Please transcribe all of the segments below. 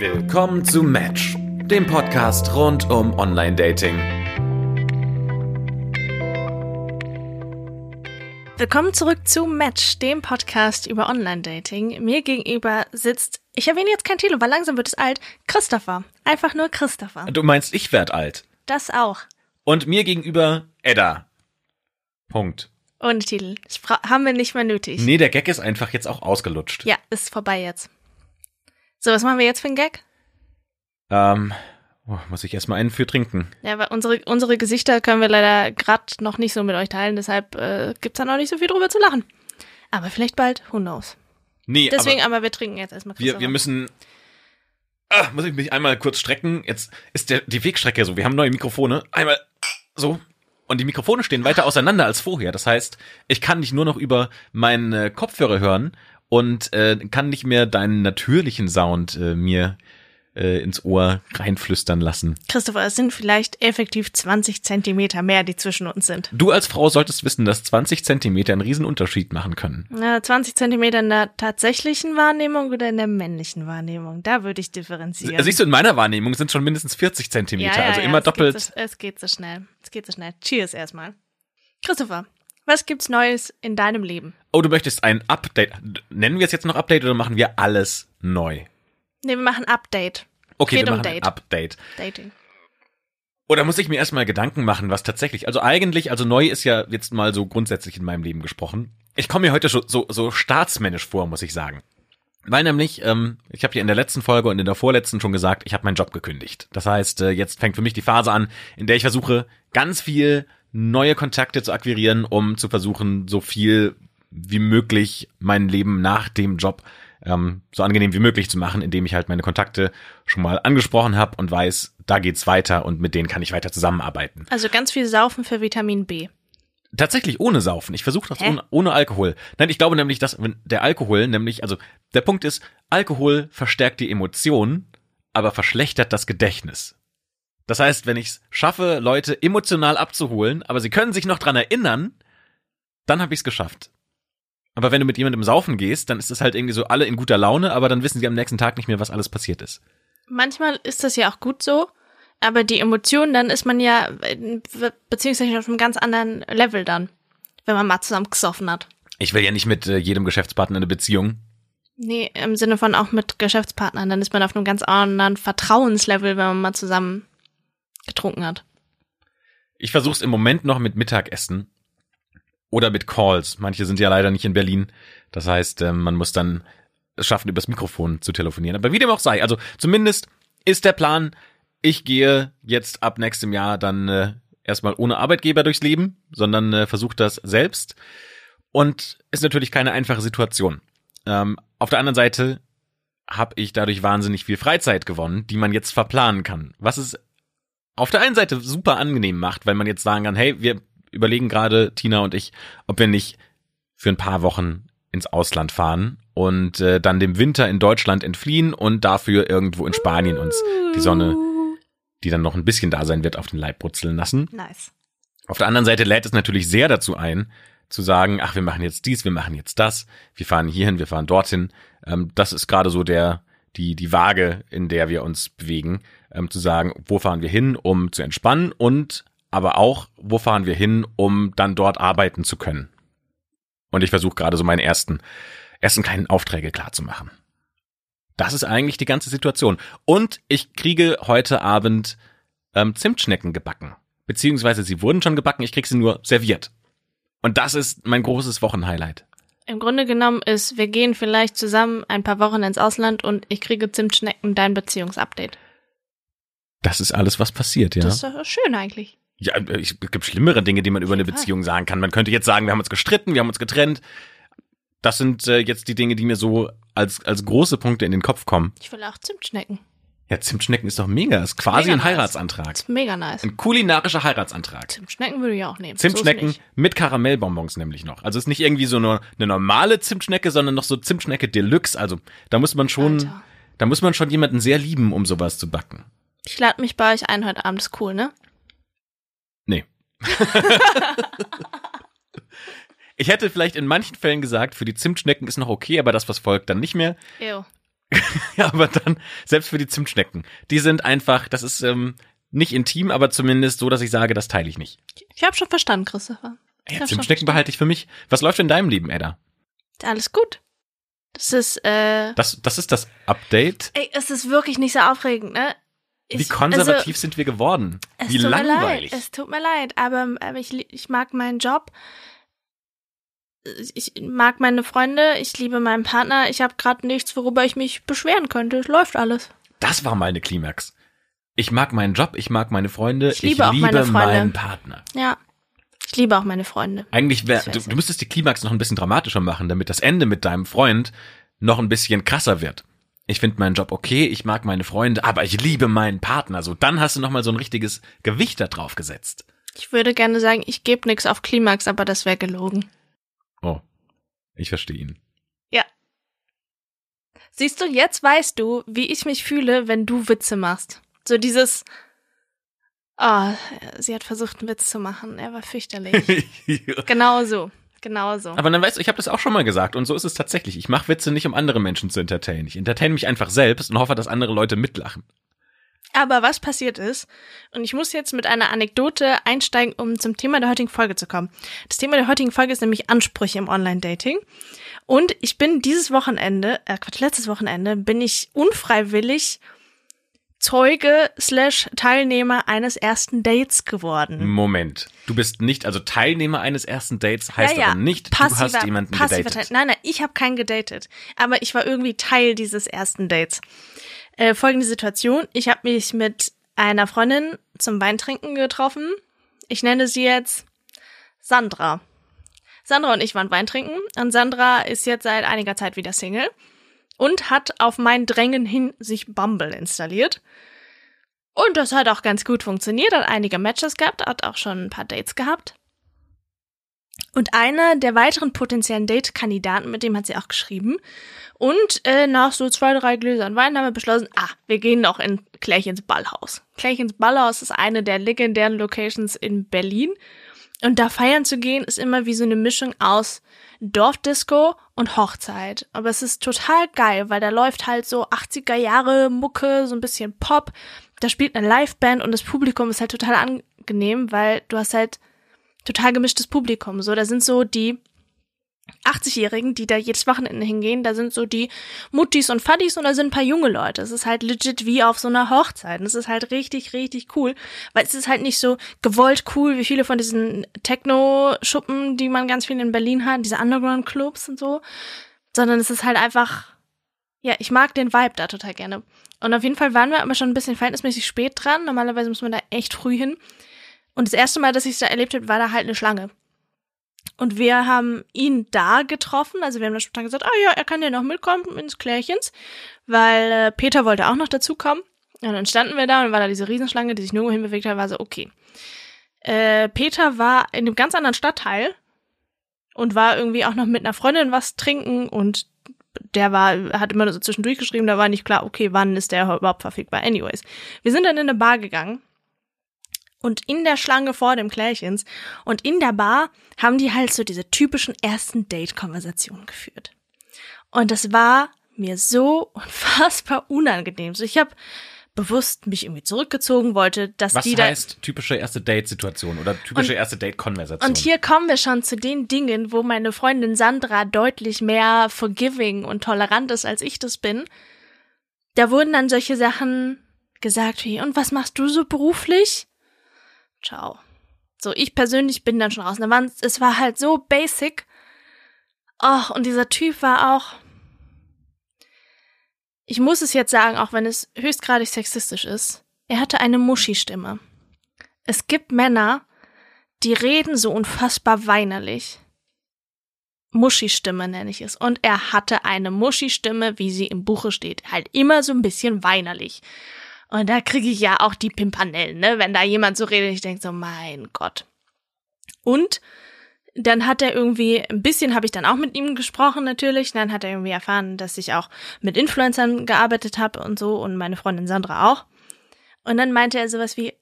Willkommen zu Match, dem Podcast rund um Online-Dating. Willkommen zurück zu Match, dem Podcast über Online-Dating. Mir gegenüber sitzt, ich erwähne jetzt kein Tilo, weil langsam wird es alt, Christopher. Einfach nur Christopher. Du meinst, ich werd alt. Das auch. Und mir gegenüber Edda. Punkt. Ohne Titel. Das haben wir nicht mehr nötig. Nee, der Gag ist einfach jetzt auch ausgelutscht. Ja, ist vorbei jetzt. So, was machen wir jetzt für einen Gag? Ähm, oh, muss ich erstmal einen für trinken. Ja, weil unsere, unsere Gesichter können wir leider gerade noch nicht so mit euch teilen, deshalb äh, gibt's da noch nicht so viel drüber zu lachen. Aber vielleicht bald, who knows. Nee, Deswegen, aber aber, wir trinken jetzt erstmal wir, wir müssen. Ah, muss ich mich einmal kurz strecken. Jetzt ist der, die Wegstrecke so. Wir haben neue Mikrofone. Einmal so. Und die Mikrofone stehen weiter auseinander als vorher. Das heißt, ich kann dich nur noch über meinen äh, Kopfhörer hören und äh, kann nicht mehr deinen natürlichen Sound äh, mir äh, ins Ohr reinflüstern lassen. Christopher, es sind vielleicht effektiv 20 Zentimeter mehr, die zwischen uns sind. Du als Frau solltest wissen, dass 20 Zentimeter einen riesen Unterschied machen können. Na, 20 Zentimeter in der tatsächlichen Wahrnehmung oder in der männlichen Wahrnehmung? Da würde ich differenzieren. Siehst du, in meiner Wahrnehmung sind schon mindestens 40 Zentimeter, also immer es doppelt. Geht so, es geht so schnell. Es geht so schnell. Cheers erstmal. Christopher, was gibt's Neues in deinem Leben? Oh, du möchtest ein Update. Nennen wir es jetzt noch Update oder machen wir alles neu? Ne, wir machen Update. Okay, Geht wir um machen Date. Update. Dating. Oder muss ich mir erstmal Gedanken machen, was tatsächlich, also eigentlich, also neu ist ja jetzt mal so grundsätzlich in meinem Leben gesprochen. Ich komme mir heute so, so, so staatsmännisch vor, muss ich sagen. Weil nämlich, ähm, ich habe ja in der letzten Folge und in der vorletzten schon gesagt, ich habe meinen Job gekündigt. Das heißt, äh, jetzt fängt für mich die Phase an, in der ich versuche, ganz viel neue Kontakte zu akquirieren, um zu versuchen, so viel wie möglich mein Leben nach dem Job ähm, so angenehm wie möglich zu machen, indem ich halt meine Kontakte schon mal angesprochen habe und weiß, da geht's weiter und mit denen kann ich weiter zusammenarbeiten. Also ganz viel Saufen für Vitamin B. Tatsächlich ohne Saufen. Ich versuche das ohne, ohne Alkohol. Nein, ich glaube nämlich, dass wenn der Alkohol nämlich, also der Punkt ist, Alkohol verstärkt die Emotionen, aber verschlechtert das Gedächtnis. Das heißt, wenn ich es schaffe, Leute emotional abzuholen, aber sie können sich noch dran erinnern, dann habe ich es geschafft. Aber wenn du mit jemandem saufen gehst, dann ist es halt irgendwie so alle in guter Laune, aber dann wissen sie am nächsten Tag nicht mehr, was alles passiert ist. Manchmal ist das ja auch gut so, aber die Emotionen, dann ist man ja äh, beziehungsweise auf einem ganz anderen Level dann, wenn man mal zusammen gesoffen hat. Ich will ja nicht mit äh, jedem Geschäftspartner eine Beziehung. Nee, im Sinne von auch mit Geschäftspartnern, dann ist man auf einem ganz anderen Vertrauenslevel, wenn man mal zusammen getrunken hat. Ich versuche es im Moment noch mit Mittagessen oder mit Calls. Manche sind ja leider nicht in Berlin. Das heißt, ähm, man muss dann es schaffen, übers Mikrofon zu telefonieren. Aber wie dem auch sei, also zumindest ist der Plan, ich gehe jetzt ab nächstem Jahr dann äh, erstmal ohne Arbeitgeber durchs Leben, sondern äh, versuche das selbst. Und ist natürlich keine einfache Situation. Ähm, auf der anderen Seite habe ich dadurch wahnsinnig viel Freizeit gewonnen, die man jetzt verplanen kann. Was es auf der einen Seite super angenehm macht, weil man jetzt sagen kann, hey, wir überlegen gerade, Tina und ich, ob wir nicht für ein paar Wochen ins Ausland fahren und äh, dann dem Winter in Deutschland entfliehen und dafür irgendwo in Spanien uns die Sonne, die dann noch ein bisschen da sein wird, auf den Leib brutzeln lassen. Nice. Auf der anderen Seite lädt es natürlich sehr dazu ein, zu sagen, ach, wir machen jetzt dies, wir machen jetzt das, wir fahren hierhin, wir fahren dorthin. Ähm, das ist gerade so der, die, die Waage, in der wir uns bewegen, ähm, zu sagen, wo fahren wir hin, um zu entspannen und aber auch, wo fahren wir hin, um dann dort arbeiten zu können. Und ich versuche gerade so meine ersten, ersten kleinen Aufträge klar zu machen. Das ist eigentlich die ganze Situation. Und ich kriege heute Abend ähm, Zimtschnecken gebacken. Beziehungsweise sie wurden schon gebacken, ich krieg sie nur serviert. Und das ist mein großes Wochenhighlight. Im Grunde genommen ist, wir gehen vielleicht zusammen ein paar Wochen ins Ausland und ich kriege Zimtschnecken dein Beziehungsupdate. Das ist alles, was passiert, ja. Das ist doch schön eigentlich. Ja, es gibt schlimmere Dinge, die man über eine. Beziehung sagen kann. Man könnte jetzt sagen, wir haben uns gestritten, wir haben uns getrennt. Das sind äh, jetzt die Dinge, die mir so als, als große Punkte in den Kopf kommen. Ich will auch Zimtschnecken. Ja, Zimtschnecken ist doch mega. Ist quasi Mega ein nice. Heiratsantrag. Ist mega nice. Ein kulinarischer Heiratsantrag. Zimtschnecken würde ich auch nehmen. So Zimtschnecken nicht. mit Karamellbonbons nämlich noch. Also ist nicht irgendwie so nur eine normale Zimtschnecke, sondern noch so Zimtschnecke Deluxe. Also da muss man schon, Alter. da muss man schon jemanden sehr lieben, um sowas zu backen. Ich lade mich bei euch ein heute Abend, ist cool, ne? Nee. ich hätte vielleicht in manchen Fällen gesagt, für die Zimtschnecken ist noch okay, aber das, was folgt, dann nicht mehr. Ew. ja, aber dann, selbst für die Zimtschnecken, die sind einfach, das ist ähm, nicht intim, aber zumindest so, dass ich sage, das teile ich nicht. Ich habe schon verstanden, Christopher. Ich Ja, Zimtschnecken behalte ich für mich. Was läuft in deinem Leben, Edda? Alles gut. Das ist, äh, Das, das ist das Update. ey, es ist wirklich nicht so aufregend, ne? Wie Ich- konservativ sind wir geworden? also, Wie es tut langweilig. Mir leid, es tut mir leid, aber, aber ich, li- ich mag meinen Job. Ich mag meine Freunde, ich liebe meinen Partner. Ich habe gerade nichts, worüber ich mich beschweren könnte. Es läuft alles. Das war mal eine Klimax. Ich mag meinen Job, ich mag meine Freunde, Ich liebe auch meine Freunde. meinen Partner. Ja. Ich liebe auch meine Freunde. Eigentlich weiß du, ich. du müsstest die Klimax noch ein bisschen dramatischer machen, damit das Ende mit deinem Freund noch ein bisschen krasser wird. Ich finde meinen Job okay, ich mag meine Freunde, aber ich liebe meinen Partner. So, dann hast du noch mal so ein richtiges Gewicht da drauf gesetzt. Ich würde gerne sagen, ich gebe nichts auf Klimax, aber das wäre gelogen. Oh, ich verstehe ihn. Siehst du, jetzt weißt du, wie ich mich fühle, wenn du Witze machst. So dieses, oh, sie hat versucht, einen Witz zu machen. Er war fürchterlich. genau so. Genau so. Aber dann weißt du, ich habe das auch schon mal gesagt und so ist es tatsächlich. Ich mache Witze nicht, um andere Menschen zu entertainen. Ich entertaine mich einfach selbst und hoffe, dass andere Leute mitlachen. Aber was passiert ist, und ich muss jetzt mit einer Anekdote einsteigen, um zum Thema der heutigen Folge zu kommen. Das Thema der heutigen Folge ist nämlich Ansprüche im Online-Dating. Und ich bin dieses Wochenende, äh Quatsch, letztes Wochenende, bin ich unfreiwillig Zeuge slash Teilnehmer eines ersten Dates geworden. Moment, du bist nicht, also Teilnehmer eines ersten Dates heißt aber nicht, du hast jemanden passiver gedatet. Teil- Nein, nein, ich habe keinen gedatet. Aber ich war irgendwie Teil dieses ersten Dates. Äh, folgende Situation. Ich habe mich mit einer Freundin zum Weintrinken getroffen. Ich nenne sie jetzt Sandra. Sandra und ich waren Weintrinken und Sandra ist jetzt seit einiger Zeit wieder Single und hat auf mein Drängen hin sich Bumble installiert. Und das hat auch ganz gut funktioniert, hat einige Matches gehabt, hat auch schon ein paar Dates gehabt. Und einer der weiteren potenziellen Date-Kandidaten, mit dem hat sie auch geschrieben. Und äh, nach so zwei, drei Gläsern Wein haben wir beschlossen, ah, wir gehen noch in Klärchens Ballhaus. Klärchens Ballhaus ist eine der legendären Locations in Berlin. Und da feiern zu gehen, ist immer wie so eine Mischung aus Dorfdisco und Hochzeit. Aber es ist total geil, weil da läuft halt so 80er Jahre Mucke, so ein bisschen Pop. Da spielt eine Liveband und das Publikum ist halt total angenehm, weil du hast halt total gemischtes Publikum. So, da sind so die 80-Jährigen, die da jedes Wochenende hingehen, da sind so die Muttis und Fadis und da sind ein paar junge Leute. Es ist halt legit wie auf so einer Hochzeit. Es ist halt richtig, richtig cool, weil es ist halt nicht so gewollt cool wie viele von diesen Techno-Schuppen, die man ganz viel in Berlin hat, diese Underground-Clubs und so, sondern es ist halt einfach, ja, ich mag den Vibe da total gerne. Und auf jeden Fall waren wir aber schon ein bisschen verhältnismäßig spät dran. Normalerweise muss man da echt früh hin. Und das erste Mal, dass ich es da erlebt habe, war da halt eine Schlange. Und wir haben ihn da getroffen. Also wir haben dann spontan gesagt, ah ja, er kann ja noch mitkommen ins Klärchens, weil äh, Peter wollte auch noch dazukommen. Und dann standen wir da und war da diese Riesenschlange, die sich nirgendwo hinbewegt hat, war so, okay. Äh, Peter war in einem ganz anderen Stadtteil und war irgendwie auch noch mit einer Freundin was trinken und der war, hat immer nur so zwischendurch geschrieben, da war nicht klar, okay, wann ist der überhaupt verfügbar. Anyways. Wir sind dann in eine Bar gegangen und in der Schlange vor dem Klärchens und in der Bar haben die halt so diese typischen ersten Date-Konversationen geführt. Und das war mir so unfassbar unangenehm. So, ich habe bewusst mich irgendwie zurückgezogen, wollte, dass Was die da heißt typische erste Date-Situation oder typische Und- erste Date-Konversation? und hier kommen wir schon zu den Dingen, wo meine Freundin Sandra deutlich mehr forgiving und tolerant ist, als ich das bin. Da wurden dann solche Sachen gesagt wie, und was machst du so beruflich? Ciao. So, ich persönlich bin dann schon raus. Es war halt so basic. Och, und dieser Typ war auch. Ich muss es jetzt sagen, auch wenn es höchstgradig sexistisch ist. Er hatte eine Muschi-Stimme. Es gibt Männer, die reden so unfassbar weinerlich. Muschi-Stimme nenne ich es. Und er hatte eine Muschi-Stimme, wie sie im Buche steht. Halt immer so ein bisschen weinerlich. Und da kriege ich ja auch die Pimpanellen, ne? Wenn da jemand so redet, ich denke so, mein Gott. Und dann hat er irgendwie, ein bisschen habe ich dann auch mit ihm gesprochen natürlich. Dann hat er irgendwie erfahren, dass ich auch mit Influencern gearbeitet habe und so und meine Freundin Sandra auch. Und dann meinte er sowas wie,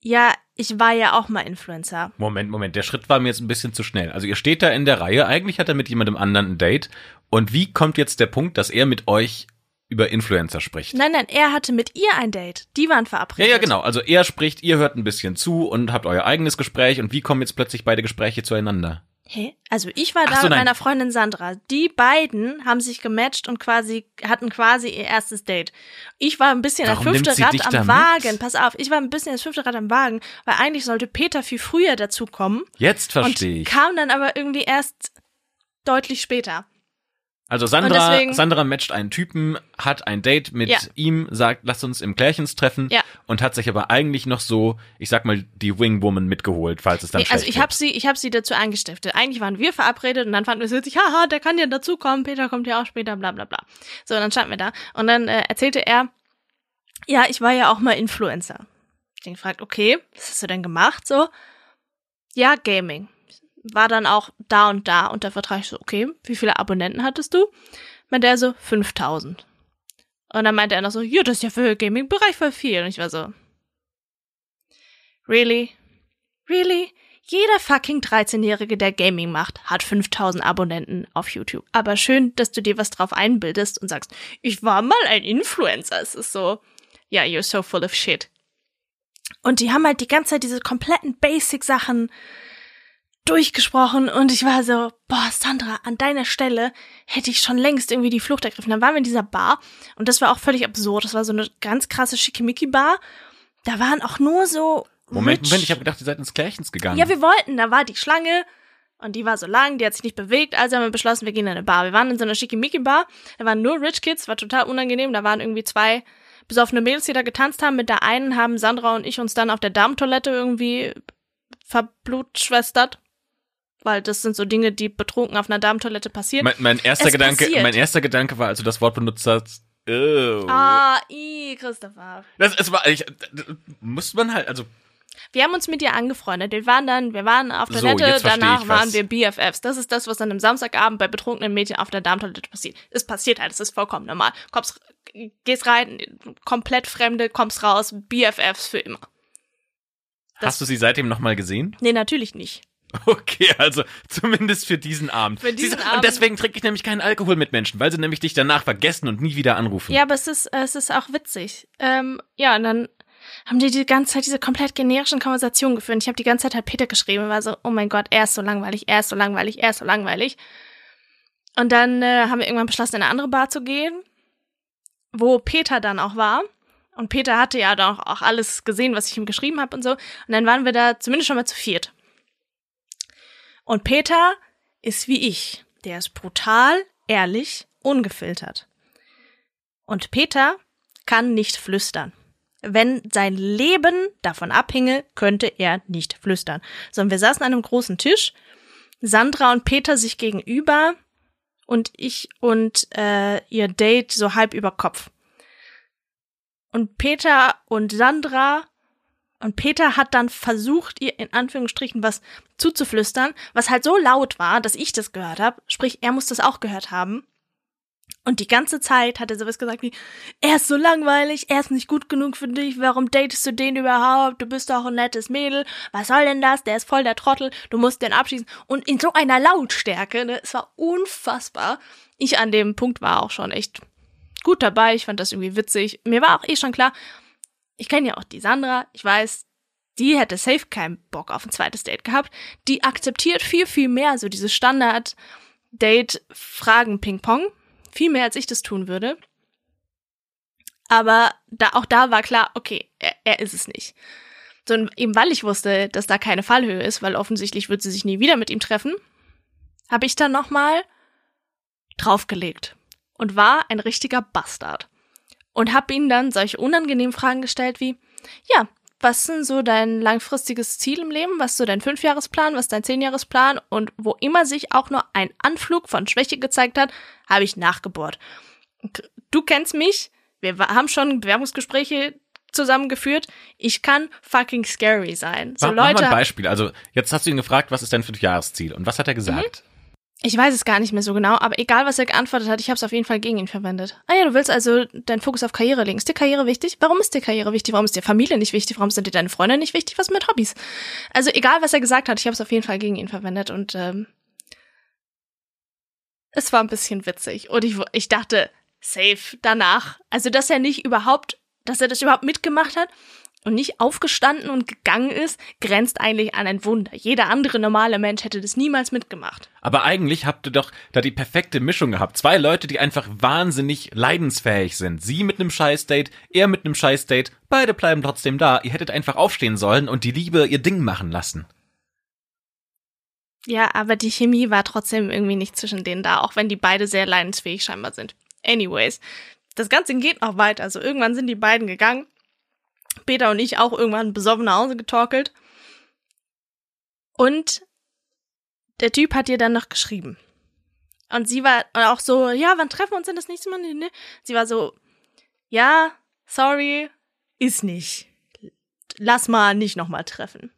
ja, ich war ja auch mal Influencer. Moment, Moment, der Schritt war mir jetzt ein bisschen zu schnell. Also ihr steht da in der Reihe, eigentlich hat er mit jemandem anderen ein Date. Und wie kommt jetzt der Punkt, dass er mit euch über Influencer spricht. Nein, nein, er hatte mit ihr ein Date. Die waren Ja, verabredet. ja, genau. Also er spricht, ihr hört ein bisschen zu und habt euer eigenes Gespräch und wie kommen jetzt plötzlich beide Gespräche zueinander? Hä? Also ich war Ach da so, mit nein. meiner Freundin Sandra. Die beiden haben sich gematcht und quasi hatten quasi ihr erstes Date. Ich war ein bisschen Warum das fünfte Rad am da mit? Wagen. Pass auf, ich war ein bisschen das fünfte Rad am Wagen, weil eigentlich sollte Peter viel früher dazukommen Jetzt verstehe ich. kam dann aber irgendwie erst deutlich später. Also Sandra, deswegen- Sandra matcht einen Typen, hat ein Date mit Ja. ihm, sagt, lasst uns im Klärchens treffen Ja. und hat sich aber eigentlich noch so, ich sag mal, die Wingwoman mitgeholt, falls es dann Nee, also ich habe sie, ich habe sie dazu angestiftet. Eigentlich waren wir verabredet und dann fanden wir es witzig, haha, der kann ja dazukommen, Peter kommt ja auch später, bla bla bla. So, und dann standen wir da und dann äh, erzählte er, ja, ich war ja auch mal Influencer. Ich den gefragt, okay, was hast du denn gemacht? So, ja, Gaming. War dann auch da und da unter Vertrag. Ich so, okay, wie viele Abonnenten hattest du? Meinte er so, 5000. Und dann meinte er noch so, ja, das ist ja für Gaming-Bereich voll viel. Und ich war so, really? Really? Jeder fucking 13-Jährige, der Gaming macht, hat 5000 Abonnenten auf YouTube. Aber schön, dass du dir was drauf einbildest und sagst, ich war mal ein Influencer. Es ist so, ja, you're so full of shit. Und die haben halt die ganze Zeit diese kompletten Basic-Sachen durchgesprochen und ich war so, boah, Sandra, an deiner Stelle hätte ich schon längst irgendwie die Flucht ergriffen. Dann waren wir in dieser Bar und das war auch völlig absurd. Das war so eine ganz krasse Schickimicki-Bar. Da waren auch nur so Moment, rich- Moment, ich habe gedacht, ihr seid ins Klärchens gegangen. ja, wir wollten, da war die Schlange und die war so lang, die hat sich nicht bewegt, also haben wir beschlossen, wir gehen in eine Bar. Wir waren in so einer Schickimicki-Bar, da waren nur Rich Kids, war total unangenehm, da waren irgendwie zwei besoffene Mädels, die da getanzt haben. Mit der einen haben Sandra und ich uns dann auf der Damentoilette irgendwie verblutschwestert. Weil das sind so Dinge, die betrunken auf einer Damentoilette passieren. mein, mein erster Es Gedanke, passiert. mein erster Gedanke war, als du das Wort benutzt hast, oh. ah, i, Christopher. Das, es war, ich, muss man halt, also, Wir haben uns mit ihr angefreundet. Wir waren dann, wir waren auf So, Toilette, versteh danach waren wir BFFs. Das ist das, was dann am Samstagabend bei betrunkenen Mädchen auf der Damentoilette passiert. Es passiert halt, es ist vollkommen normal. Kommst, gehst rein, komplett Fremde, kommst raus, BFFs für immer. Das- hast du sie seitdem nochmal gesehen? Nee, natürlich nicht. Okay, also zumindest für diesen Abend. Für diesen Abend. Und deswegen trinke ich nämlich keinen Alkohol mit Menschen, weil sie nämlich dich danach vergessen und nie wieder anrufen. Ja, aber es ist, es ist auch witzig. Ähm, ja, und dann haben die die ganze Zeit diese komplett generischen Konversationen geführt. Ich habe die ganze Zeit halt Peter geschrieben und war so, oh mein Gott, er ist so langweilig, er ist so langweilig, er ist so langweilig. Und dann äh, haben wir irgendwann beschlossen, in eine andere Bar zu gehen, wo Peter dann auch war. Und Peter hatte ja dann auch, auch alles gesehen, was ich ihm geschrieben habe und so. Und dann waren wir da zumindest schon mal zu viert. Und Peter ist wie ich. Der ist brutal, ehrlich, ungefiltert. Und Peter kann nicht flüstern. Wenn sein Leben davon abhinge, könnte er nicht flüstern. Sondern wir saßen an einem großen Tisch, Sandra und Peter sich gegenüber und ich und äh, ihr Date so halb über Kopf. Und Peter und Sandra und Peter hat dann versucht, ihr in Anführungsstrichen was zuzuflüstern, was halt so laut war, dass ich das gehört habe. Sprich, er muss das auch gehört haben. Und die ganze Zeit hat er sowas gesagt wie, er ist so langweilig, er ist nicht gut genug für dich, warum datest du den überhaupt? Du bist doch ein nettes Mädel, was soll denn das? Der ist voll der Trottel, du musst den abschießen. Und in so einer Lautstärke, ne, es war unfassbar. Ich an dem Punkt war auch schon echt gut dabei, ich fand das irgendwie witzig. Mir war auch eh schon klar, ich kenne ja auch die Sandra, ich weiß, die hätte safe keinen Bock auf ein zweites Date gehabt. Die akzeptiert viel, viel mehr so dieses Standard-Date-Fragen-Ping-Pong. Viel mehr, als ich das tun würde. Aber da, auch da war klar, okay, er, er ist es nicht. So, eben weil ich wusste, dass da keine Fallhöhe ist, weil offensichtlich wird sie sich nie wieder mit ihm treffen, habe ich dann nochmal draufgelegt und war ein richtiger Bastard. Und habe ihm dann solche unangenehmen Fragen gestellt wie, ja, was ist denn so dein langfristiges Ziel im Leben? Was ist so dein Fünfjahresplan? Was ist dein Zehnjahresplan? Und wo immer sich auch nur ein Anflug von Schwäche gezeigt hat, habe ich nachgebohrt. Du kennst mich. Wir haben schon Bewerbungsgespräche zusammengeführt. Ich kann fucking scary sein. So mach, mach mal Leute, ein Beispiel. Also, jetzt hast du ihn gefragt, was ist dein Fünfjahresziel? Und was hat er gesagt? Ich weiß es gar nicht mehr so genau, aber egal, was er geantwortet hat, ich habe es auf jeden Fall gegen ihn verwendet. Ah ja, du willst also deinen Fokus auf Karriere legen. Ist dir Karriere wichtig? Warum ist dir Karriere wichtig? Warum ist dir Familie nicht wichtig? Warum sind dir deine Freunde nicht wichtig? Was mit Hobbys? Also egal, was er gesagt hat, ich habe es auf jeden Fall gegen ihn verwendet und ähm, es war ein bisschen witzig. Und ich, ich dachte, safe danach. Also, dass er nicht überhaupt, dass er das überhaupt mitgemacht hat und nicht aufgestanden und gegangen ist, grenzt eigentlich an ein Wunder. Jeder andere normale Mensch hätte das niemals mitgemacht. Aber eigentlich habt ihr doch da die perfekte Mischung gehabt. Zwei Leute, die einfach wahnsinnig leidensfähig sind. Sie mit einem Scheißdate, er mit einem Scheißdate. Beide bleiben trotzdem da. Ihr hättet einfach aufstehen sollen und die Liebe ihr Ding machen lassen. Ja, aber die Chemie war trotzdem irgendwie nicht zwischen denen da, auch wenn die beide sehr leidensfähig scheinbar sind. Anyways, das Ganze geht noch weiter. Also irgendwann sind die beiden gegangen Peter und ich auch irgendwann besoffen nach Hause getorkelt. Und der Typ hat ihr dann noch geschrieben. Und sie war auch so, ja, wann treffen wir uns denn das nächste Mal? Sie war so, ja, sorry, ist nicht. Lass mal nicht nochmal treffen.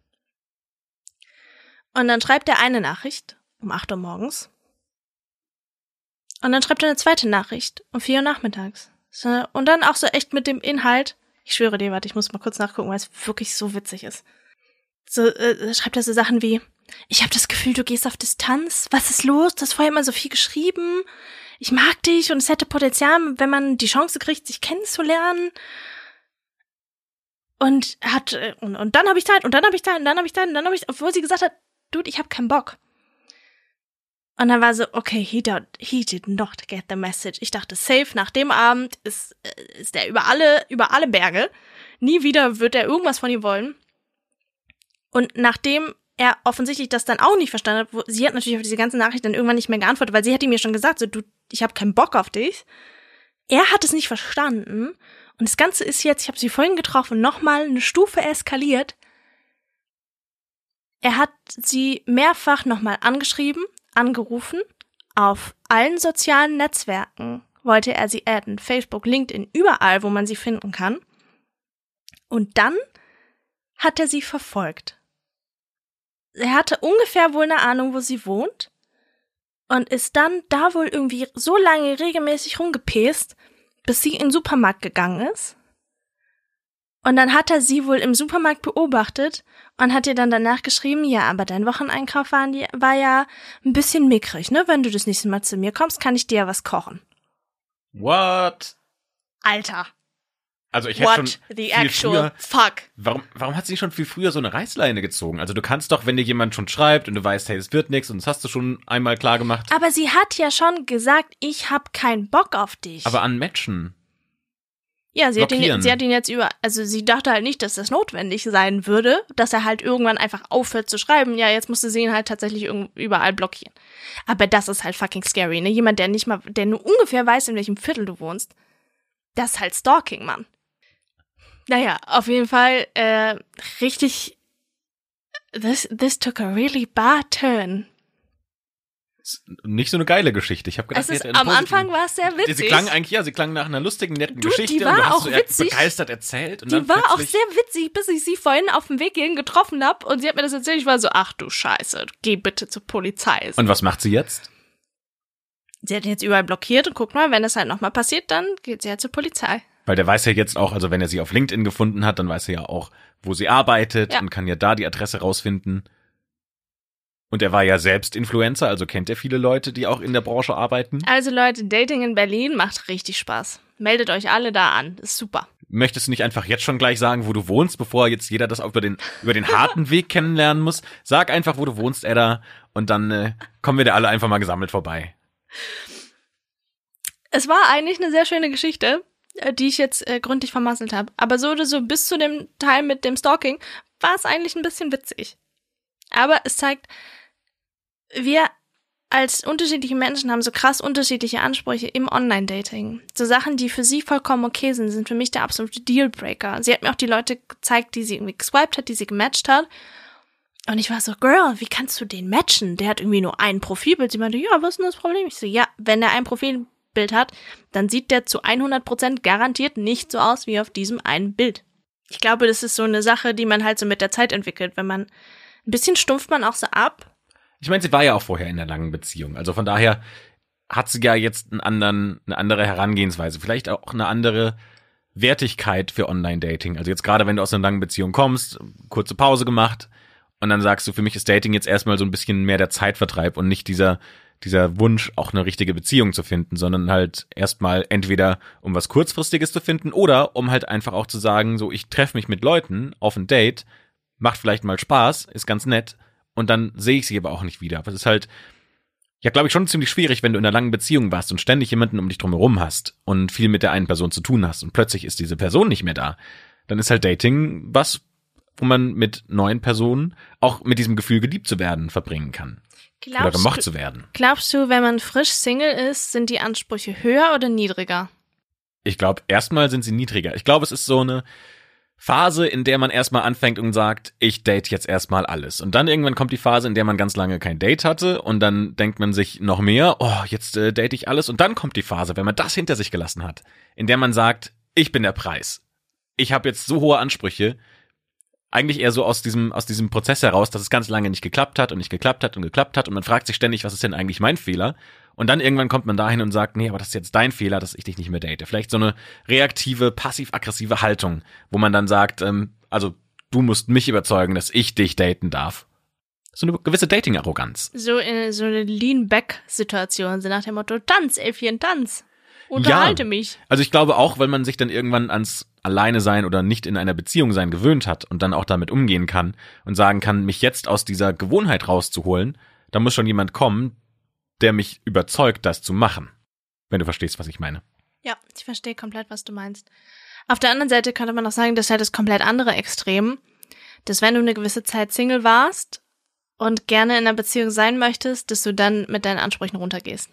Und dann schreibt er eine Nachricht um 8 Uhr morgens. Und dann schreibt er eine zweite Nachricht um 4 Uhr nachmittags. Und dann auch so echt mit dem Inhalt, ich schwöre dir, warte, ich muss mal kurz nachgucken, weil es wirklich so witzig ist. So äh, schreibt er so Sachen wie, ich habe das Gefühl, du gehst auf Distanz. Was ist los? Du hast vorher immer so viel geschrieben. Ich mag dich und es hätte Potenzial, wenn man die Chance kriegt, sich kennenzulernen. Und hat äh, und, und dann habe ich Zeit und dann habe ich Zeit und dann habe ich Zeit und dann habe ich, obwohl sie gesagt hat, Dude, ich habe keinen Bock. Und dann war so, okay, he did, he did not get the message. Ich dachte, safe, nach dem Abend ist, äh, ist er über alle, über alle Berge. Nie wieder wird er irgendwas von ihm wollen. Und nachdem er offensichtlich das dann auch nicht verstanden hat, wo, sie hat natürlich auf diese ganze Nachricht dann irgendwann nicht mehr geantwortet, weil sie hätte mir schon gesagt, so, du, ich habe keinen Bock auf dich. Er hat es nicht verstanden. Und das Ganze ist jetzt, ich habe sie vorhin getroffen, nochmal eine Stufe eskaliert. Er hat sie mehrfach nochmal angeschrieben, angerufen. Auf allen sozialen Netzwerken wollte er sie adden. Facebook, LinkedIn, überall, wo man sie finden kann. Und dann hat er sie verfolgt. Er hatte ungefähr wohl eine Ahnung, wo sie wohnt und ist dann da wohl irgendwie so lange regelmäßig rumgepest, bis sie in den Supermarkt gegangen ist. Und dann hat er sie wohl im Supermarkt beobachtet und hat ihr dann danach geschrieben, ja, aber dein Wocheneinkauf war, war ja ein bisschen mickrig, ne? Wenn du das nächste Mal zu mir kommst, kann ich dir ja was kochen. What? Alter. Also ich hätte What schon the viel actual früher, fuck. warum, warum hat sie nicht schon viel früher so eine Reißleine gezogen? Also du kannst doch, wenn dir jemand schon schreibt und du weißt, hey, es wird nichts und das hast du schon einmal klar gemacht. Aber sie hat ja schon gesagt, ich hab keinen Bock auf dich. Aber an Matchen. Ja, sie hat, ihn, sie hat ihn jetzt über, also sie dachte halt nicht, dass das notwendig sein würde, dass er halt irgendwann einfach aufhört zu schreiben. Ja, jetzt musste sie ihn halt tatsächlich überall blockieren. Aber das ist halt fucking scary, ne? Jemand, der nicht mal, der nur ungefähr weiß, in welchem Viertel du wohnst. Das ist halt Stalking, Mann. Naja, auf jeden Fall, äh, richtig, this, this took a really bad turn. Nicht so eine geile Geschichte. Ich habe gedacht, Es ist, am Anfang war es sehr witzig. Sie klang eigentlich, ja, sie klang nach einer lustigen, netten Du, die Geschichte war und du hast auch so witzig. begeistert erzählt und Die dann war auch sehr witzig, bis ich sie vorhin auf dem Weg hierhin getroffen hab und sie hat mir das erzählt. Ich war so, ach du Scheiße, geh bitte zur Polizei. Und was macht sie jetzt? sie hat ihn jetzt überall blockiert und guck mal, wenn das halt nochmal passiert, dann geht sie halt zur Polizei. Weil der weiß ja jetzt auch, also wenn er sie auf LinkedIn gefunden hat, dann weiß er ja auch, wo sie arbeitet Ja. und kann ja da die Adresse rausfinden. Und er war ja selbst Influencer, also kennt er viele Leute, die auch in der Branche arbeiten. Also Leute, Dating in Berlin macht richtig Spaß. Meldet euch alle da an. Ist super. Möchtest du nicht einfach jetzt schon gleich sagen, wo du wohnst, bevor jetzt jeder das über den, über den harten Weg kennenlernen muss? Sag einfach, wo du wohnst, Edda, und dann äh, kommen wir da alle einfach mal gesammelt vorbei. Es war eigentlich eine sehr schöne Geschichte, äh, die ich jetzt äh, gründlich vermasselt habe. Aber so oder so bis zu dem Teil mit dem Stalking war es eigentlich ein bisschen witzig. Aber es zeigt, wir als unterschiedliche Menschen haben so krass unterschiedliche Ansprüche im Online-Dating. So Sachen, die für sie vollkommen okay sind, sind für mich der absolute Dealbreaker. Sie hat mir auch die Leute gezeigt, die sie irgendwie geswiped hat, die sie gematcht hat. Und ich war so, Girl, wie kannst du den matchen? Der hat irgendwie nur ein Profilbild. Sie meinte, ja, was ist denn das Problem? Ich so, ja, wenn er ein Profilbild hat, dann sieht der zu 100% garantiert nicht so aus wie auf diesem einen Bild. Ich glaube, das ist so eine Sache, die man halt so mit der Zeit entwickelt. Wenn man, ein bisschen stumpft man auch so ab. Ich meine, sie war ja auch vorher in einer langen Beziehung. Also von daher hat sie ja jetzt einen anderen, eine andere Herangehensweise. Vielleicht auch eine andere Wertigkeit für Online-Dating. Also jetzt gerade, wenn du aus einer langen Beziehung kommst, kurze Pause gemacht und dann sagst du, für mich ist Dating jetzt erstmal so ein bisschen mehr der Zeitvertreib und nicht dieser, dieser Wunsch, auch eine richtige Beziehung zu finden, sondern halt erstmal entweder um was kurzfristiges zu finden oder um halt einfach auch zu sagen, so ich treffe mich mit Leuten auf ein Date, macht vielleicht mal Spaß, ist ganz nett und dann sehe ich sie aber auch nicht wieder. Das ist halt ja, glaube ich, schon ziemlich schwierig, wenn du in einer langen Beziehung warst und ständig jemanden um dich drumherum hast und viel mit der einen Person zu tun hast und plötzlich ist diese Person nicht mehr da. Dann ist halt Dating was, wo man mit neuen Personen auch mit diesem Gefühl geliebt zu werden verbringen kann. Glaubst oder gemocht du, zu werden. Glaubst du, wenn man frisch Single ist, sind die Ansprüche höher oder niedriger? Ich glaube, erstmal sind sie niedriger. Ich glaube, es ist so eine Phase, in der man erstmal anfängt und sagt, ich date jetzt erstmal alles. Und dann irgendwann kommt die Phase, in der man ganz lange kein Date hatte und dann denkt man sich noch mehr, oh, jetzt äh, date ich alles. Und dann kommt die Phase, wenn man das hinter sich gelassen hat, in der man sagt, ich bin der Preis. Ich habe jetzt so hohe Ansprüche, eigentlich eher so aus diesem, aus diesem Prozess heraus, dass es ganz lange nicht geklappt hat und nicht geklappt hat und geklappt hat und man fragt sich ständig, was ist denn eigentlich mein Fehler? Und dann irgendwann kommt man dahin und sagt, nee, aber das ist jetzt dein Fehler, dass ich dich nicht mehr date. Vielleicht so eine reaktive, passiv-aggressive Haltung, wo man dann sagt, ähm, also du musst mich überzeugen, dass ich dich daten darf. So eine gewisse Dating-Arroganz. So in so eine Lean-Back-Situation, so nach dem Motto, tanz, Elfchen, tanz. Unterhalte ja. mich. Also ich glaube auch, weil man sich dann irgendwann ans Alleine sein oder nicht in einer Beziehung sein gewöhnt hat und dann auch damit umgehen kann und sagen kann, mich jetzt aus dieser Gewohnheit rauszuholen, da muss schon jemand kommen, der mich überzeugt, das zu machen. Wenn du verstehst, was ich meine. Ja, ich verstehe komplett, was du meinst. Auf der anderen Seite könnte man auch sagen, das ist halt das komplett andere Extrem, dass wenn du eine gewisse Zeit Single warst und gerne in einer Beziehung sein möchtest, dass du dann mit deinen Ansprüchen runtergehst.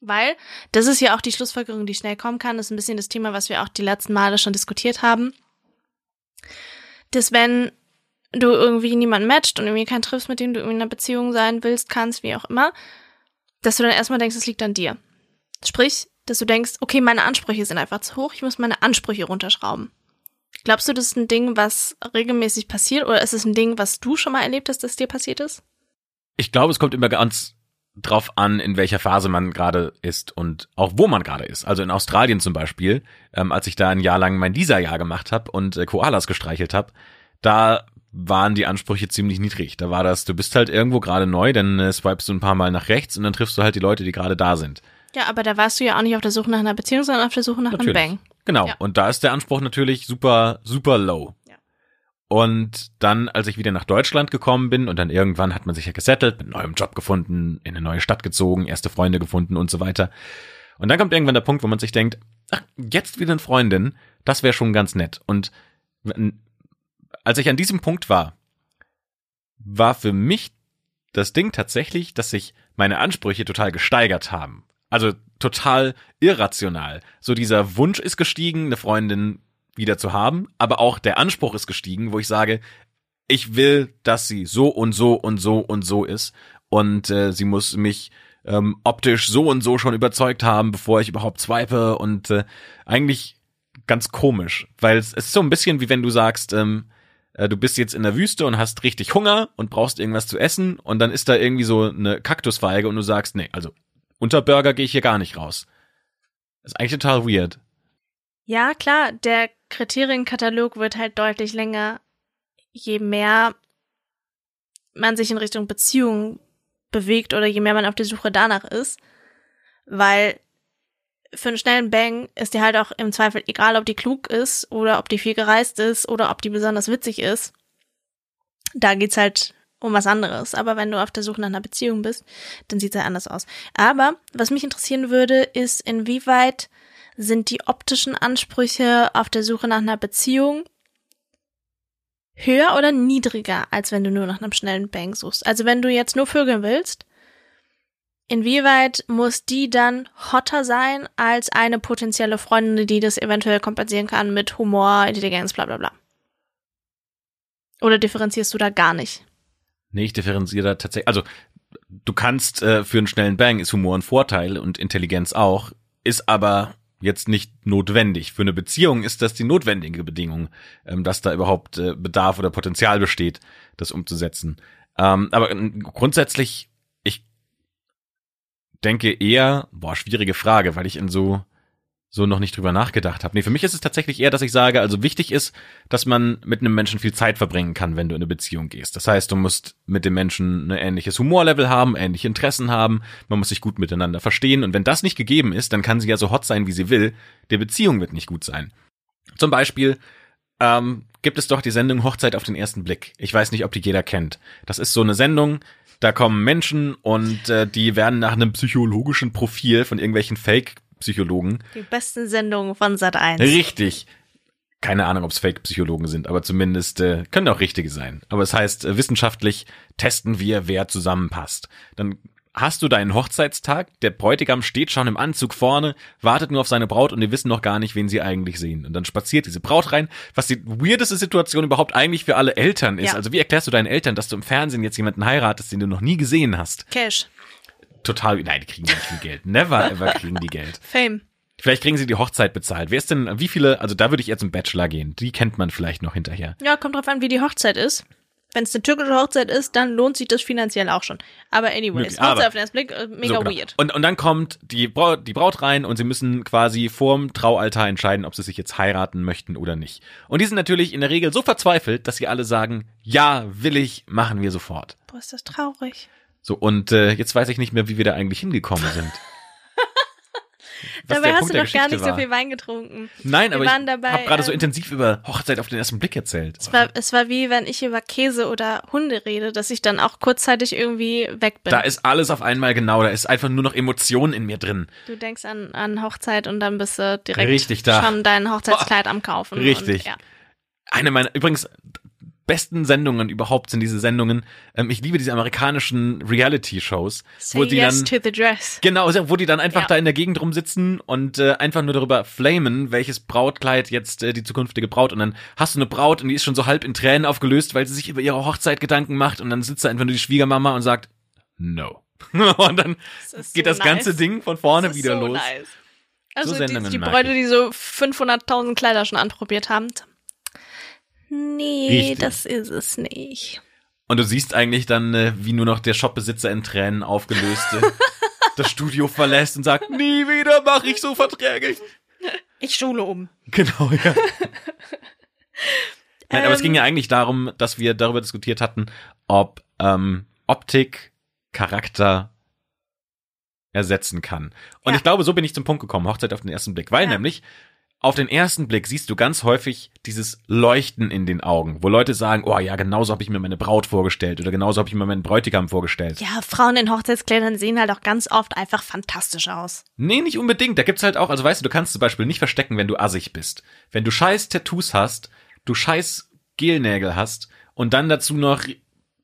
Weil, das ist ja auch die Schlussfolgerung, die schnell kommen kann, das ist ein bisschen das Thema, was wir auch die letzten Male schon diskutiert haben. Dass wenn du irgendwie niemanden matcht und irgendwie keinen triffst, mit dem du in einer Beziehung sein willst, kannst, wie auch immer, dass du dann erstmal denkst, es liegt an dir. Sprich, dass du denkst, okay, meine Ansprüche sind einfach zu hoch, ich muss meine Ansprüche runterschrauben. Glaubst du, das ist ein Ding, was regelmäßig passiert oder ist es ein Ding, was du schon mal erlebt hast, dass dir passiert ist? Ich glaube, es kommt immer ganz drauf an, in welcher Phase man gerade ist und auch wo man gerade ist. Also in Australien zum Beispiel, ähm, als ich da ein Jahr lang mein Lisa-Jahr gemacht habe und äh, Koalas gestreichelt habe, da waren die Ansprüche ziemlich niedrig. Da war das, du bist halt irgendwo gerade neu, dann äh, swipest du ein paar Mal nach rechts und dann triffst du halt die Leute, die gerade da sind. Ja, aber da warst du ja auch nicht auf der Suche nach einer Beziehung, sondern auf der Suche nach natürlich. einem Bang. Genau. Ja. Und da ist der Anspruch natürlich super, super low. Ja. Und dann, als ich wieder nach Deutschland gekommen bin und dann irgendwann hat man sich ja gesettelt, mit neuen Job gefunden, in eine neue Stadt gezogen, erste Freunde gefunden und so weiter. Und dann kommt irgendwann der Punkt, wo man sich denkt, ach, jetzt wieder eine Freundin, das wäre schon ganz nett. Und als ich an diesem Punkt war, war für mich das Ding tatsächlich, dass sich meine Ansprüche total gesteigert haben. Also total irrational. So dieser Wunsch ist gestiegen, eine Freundin wieder zu haben, aber auch der Anspruch ist gestiegen, wo ich sage, ich will, dass sie so und so und so und so ist und äh, sie muss mich ähm, optisch so und so schon überzeugt haben, bevor ich überhaupt swipe und äh, eigentlich ganz komisch, weil es, ist so ein bisschen wie wenn du sagst, ähm, äh, du bist jetzt in der Wüste und hast richtig Hunger und brauchst irgendwas zu essen und dann ist da irgendwie so eine Kaktusfeige und du sagst, nee, also unter Burger gehe ich hier gar nicht raus. Das ist eigentlich total weird. Ja, klar, der Kriterienkatalog wird halt deutlich länger, je mehr man sich in Richtung Beziehung bewegt oder je mehr man auf der Suche danach ist. Weil für einen schnellen Bang ist dir halt auch im Zweifel egal, ob die klug ist oder ob die viel gereist ist oder ob die besonders witzig ist. Da geht's halt um was anderes. Aber wenn du auf der Suche nach einer Beziehung bist, dann sieht's ja anders aus. Aber was mich interessieren würde, ist, inwieweit sind die optischen Ansprüche auf der Suche nach einer Beziehung höher oder niedriger, als wenn du nur nach einem schnellen Bang suchst? Also wenn du jetzt nur vögeln willst, Inwieweit muss die dann hotter sein als eine potenzielle Freundin, die das eventuell kompensieren kann mit Humor, Intelligenz, bla bla bla? Oder differenzierst du da gar nicht? Nee, ich differenziere da tatsächlich. Also, du kannst äh, für einen schnellen Bang ist Humor ein Vorteil und Intelligenz auch, ist aber jetzt nicht notwendig. Für eine Beziehung ist das die notwendige Bedingung, ähm, dass da überhaupt äh, Bedarf oder Potenzial besteht, das umzusetzen. Ähm, aber grundsätzlich denke eher, boah, schwierige Frage, weil ich in so so noch nicht drüber nachgedacht habe. Nee, für mich ist es tatsächlich eher, dass ich sage, also wichtig ist, dass man mit einem Menschen viel Zeit verbringen kann, wenn du in eine Beziehung gehst. Das heißt, du musst mit dem Menschen ein ähnliches Humorlevel haben, ähnliche Interessen haben, man muss sich gut miteinander verstehen und wenn das nicht gegeben ist, dann kann sie ja so hot sein, wie sie will, die Beziehung wird nicht gut sein. Zum Beispiel ähm, gibt es doch die Sendung Hochzeit auf den ersten Blick. Ich weiß nicht, ob die jeder kennt. Das ist so eine Sendung, da kommen Menschen und äh, die werden nach einem psychologischen Profil von irgendwelchen Fake Psychologen. Die besten Sendungen von Sat 1. Richtig. Keine Ahnung, ob es Fake-Psychologen sind, aber zumindest äh, können auch richtige sein. Aber es heißt, äh, wissenschaftlich testen wir, wer zusammenpasst. Dann hast du deinen Hochzeitstag, der Bräutigam steht schon im Anzug vorne, wartet nur auf seine Braut und die wissen noch gar nicht, wen sie eigentlich sehen. Und dann spaziert diese Braut rein, was die weirdeste Situation überhaupt eigentlich für alle Eltern ist. Ja. Also wie erklärst du deinen Eltern, dass du im Fernsehen jetzt jemanden heiratest, den du noch nie gesehen hast? Cash. Total, nein, die kriegen nicht viel Geld. Never ever kriegen die Geld. Fame. Vielleicht kriegen sie die Hochzeit bezahlt. Wer ist denn, wie viele, also da würde ich eher zum Bachelor gehen. Die kennt man vielleicht noch hinterher. Ja, kommt drauf an, wie die Hochzeit ist. Wenn es eine türkische Hochzeit ist, dann lohnt sich das finanziell auch schon. Aber anyways, Möglich. Hochzeit Aber- auf den ersten Blick, äh, mega So, genau. weird. Und, und dann kommt die Braut, die Braut rein und sie müssen quasi vorm Traualtar entscheiden, ob sie sich jetzt heiraten möchten oder nicht. Und die sind natürlich in der Regel so verzweifelt, dass sie alle sagen, ja, will ich, machen wir sofort. Boah, ist das traurig. So, und äh, jetzt weiß ich nicht mehr, wie wir da eigentlich hingekommen sind. Dabei hast Punkt du doch gar nicht so war. viel Wein getrunken. Nein, aber ich habe gerade so ähm, intensiv über Hochzeit auf den ersten Blick erzählt. Es war, es war wie, wenn ich über Käse oder Hunde rede, dass ich dann auch kurzzeitig irgendwie weg bin. Da ist alles auf einmal genau, da ist einfach nur noch Emotion in mir drin. du denkst an, an Hochzeit und dann bist du direkt Richtig da. schon dein Hochzeitskleid am Kaufen. Richtig. Und, ja. Eine meiner, übrigens, besten Sendungen überhaupt sind diese Sendungen. Ähm, ich liebe diese amerikanischen Reality-Shows, wo die yes dann. Genau, wo die dann einfach Ja. da in der Gegend rumsitzen und äh, einfach nur darüber flamen, welches Brautkleid jetzt äh, die zukünftige Braut. Und dann hast du eine Braut und die ist schon so halb in Tränen aufgelöst, weil sie sich über ihre Hochzeit Gedanken macht. Und dann sitzt da einfach nur die Schwiegermama und sagt, no. und dann Das geht so das ganze nice. Ding von vorne Das ist wieder so los. Nice. Also die, Sendungen die mag Bräute, die so 500.000 Kleider schon anprobiert haben. Nee, Richtig. das ist es nicht. Und du siehst eigentlich dann, äh, wie nur noch der Shopbesitzer in Tränen aufgelöst äh, das Studio verlässt und sagt, nie wieder mache ich so Verträge. Ich schule um. Genau, ja. Nein, aber es Ähm. ging ja eigentlich darum, dass wir darüber diskutiert hatten, ob ähm, Optik Charakter ersetzen kann. Und Ja. ich glaube, so bin ich zum Punkt gekommen, Hochzeit auf den ersten Blick. Weil Ja. nämlich auf den ersten Blick siehst du ganz häufig dieses Leuchten in den Augen, wo Leute sagen, oh ja, genauso habe ich mir meine Braut vorgestellt oder genauso habe ich mir meinen Bräutigam vorgestellt. Ja, Frauen in Hochzeitskleidern sehen halt auch ganz oft einfach fantastisch aus. Nee, nicht unbedingt. Da gibt's halt auch, also weißt du, du kannst zum Beispiel nicht verstecken, wenn du assig bist. Wenn du scheiß Tattoos hast, du scheiß Gelnägel hast und dann dazu noch